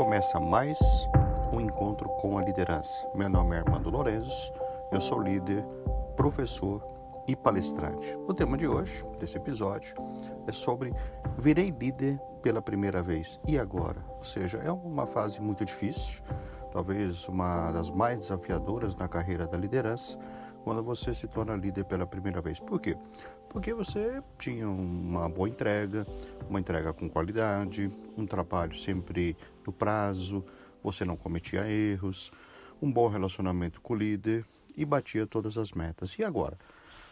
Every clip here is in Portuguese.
Começa mais um encontro com a liderança. Meu nome é Armando Lourenço, eu sou líder, professor e palestrante. O tema de hoje, desse episódio, é sobre virei líder pela primeira vez e agora. Ou seja, é uma fase muito difícil, talvez uma das mais desafiadoras na carreira da liderança, quando você se torna líder pela primeira vez. Por quê? Porque você tinha uma boa entrega, uma entrega com qualidade, um trabalho sempre no prazo, você não cometia erros, um bom relacionamento com o líder e batia todas as metas. E agora?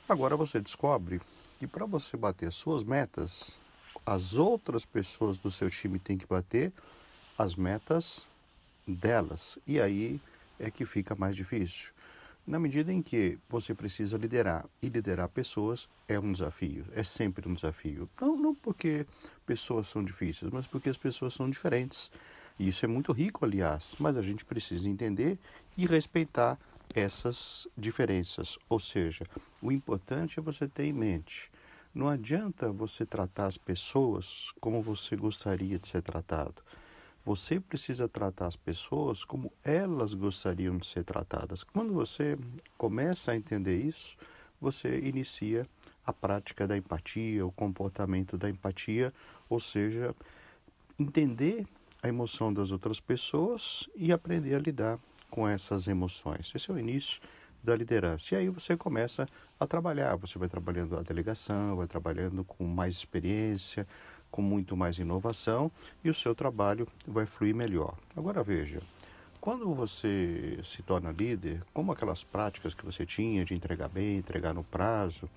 Agora você descobre que para você bater suas metas, as outras pessoas do seu time têm que bater as metas delas. E aí é que fica mais difícil. Na medida em que você precisa liderar e liderar pessoas é um desafio, é sempre um desafio. Não, não porque pessoas são difíceis, mas porque as pessoas são diferentes. E isso é muito rico, aliás, mas a gente precisa entender e respeitar essas diferenças. Ou seja, o importante é você ter em mente. Não adianta você tratar as pessoas como você gostaria de ser tratado. Você precisa tratar as pessoas como elas gostariam de ser tratadas. Quando você começa a entender isso, você inicia a prática da empatia, o comportamento da empatia, ou seja, entender a emoção das outras pessoas e aprender a lidar com essas emoções. Esse é o início da liderança. E aí você começa a trabalhar, você vai trabalhando a delegação, vai trabalhando com mais experiência, com muito mais inovação e o seu trabalho vai fluir melhor. Agora veja, quando você se torna líder, como aquelas práticas que você tinha de entregar bem, entregar no prazo,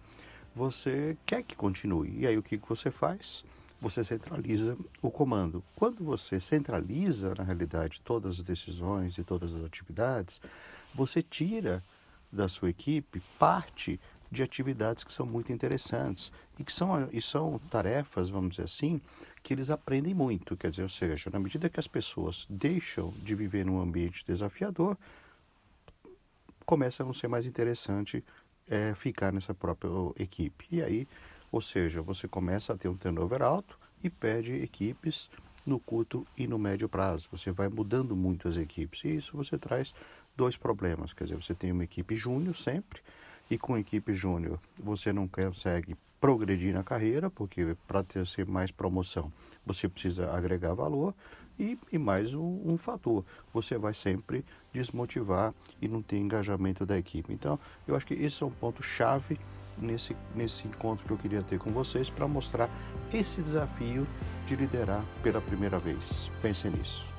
você quer que continue. E aí o que você faz? Você centraliza o comando. Quando você centraliza, na realidade, todas as decisões e todas as atividades, você tira da sua equipe parte de atividades que são muito interessantes e que são, e são tarefas, vamos dizer assim, que eles aprendem muito. Quer dizer, ou seja, na medida que as pessoas deixam de viver num ambiente desafiador, começa a não ser mais interessante é, ficar nessa própria equipe. E aí, ou seja, você começa a ter um turnover alto e perde equipes no curto e no médio prazo. Você vai mudando muito as equipes. E isso você traz dois problemas. Quer dizer, você tem uma equipe júnior sempre, e com equipe júnior você não consegue progredir na carreira, porque para ter ser mais promoção você precisa agregar valor. E, e mais um, um, fator, você vai sempre desmotivar e não ter engajamento da equipe. Então, eu acho que esse é um ponto chave nesse, nesse encontro que eu queria ter com vocês para mostrar esse desafio de liderar pela primeira vez. Pense nisso.